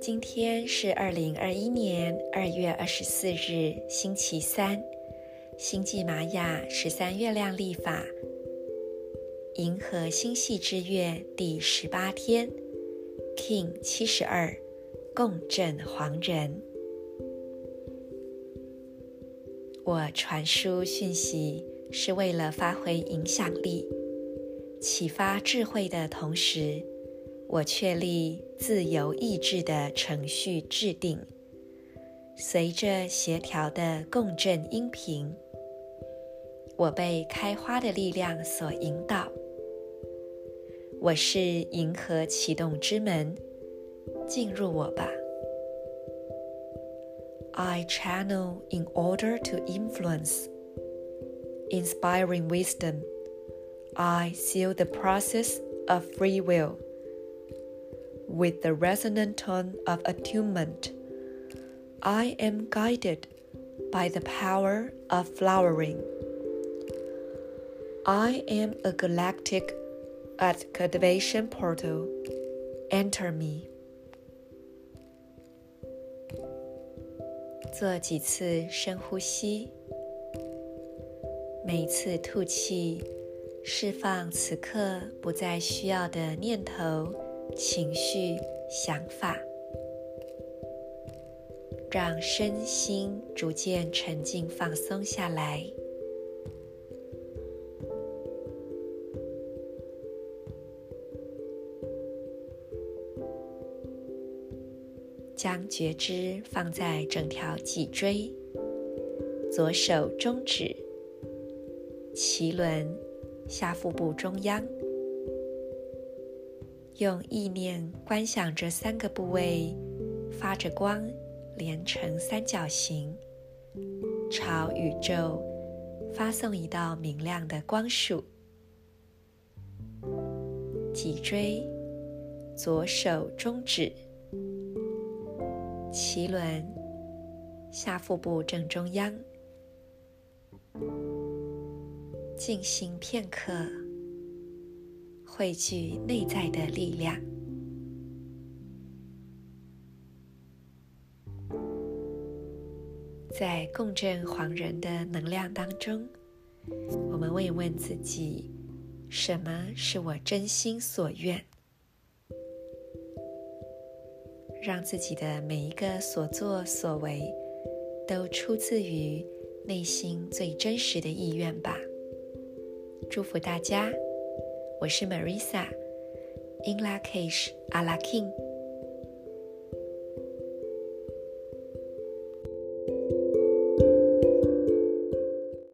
今天是二零二一年二月二十四日，星期三，星际玛雅十三月亮历法，银河星系之月第十八天，King 七十二，共振黄人。我传输讯息是为了发挥影响力、启发智慧的同时。我确立自由意志的程序制定，随着协调的共振音频，我被开花的力量所引导。我是银河启动之门，进入我吧。I channel in order to influence, inspiring wisdom. I seal the process of free will. With the resonant tone of attunement, I am guided by the power of flowering. I am a galactic activation portal. Enter me. 做几次深呼吸，每次吐气，释放此刻不再需要的念头。情绪、想法，让身心逐渐沉静、放松下来，将觉知放在整条脊椎、左手中指、脐轮、下腹部中央。用意念观想这三个部位发着光，连成三角形，朝宇宙发送一道明亮的光束。脊椎、左手中指、脐轮、下腹部正中央，静心片刻。汇聚内在的力量，在共振黄人的能量当中，我们问一问自己：什么是我真心所愿？让自己的每一个所作所为都出自于内心最真实的意愿吧。祝福大家。我是 Marisa，In Lakish Allah King。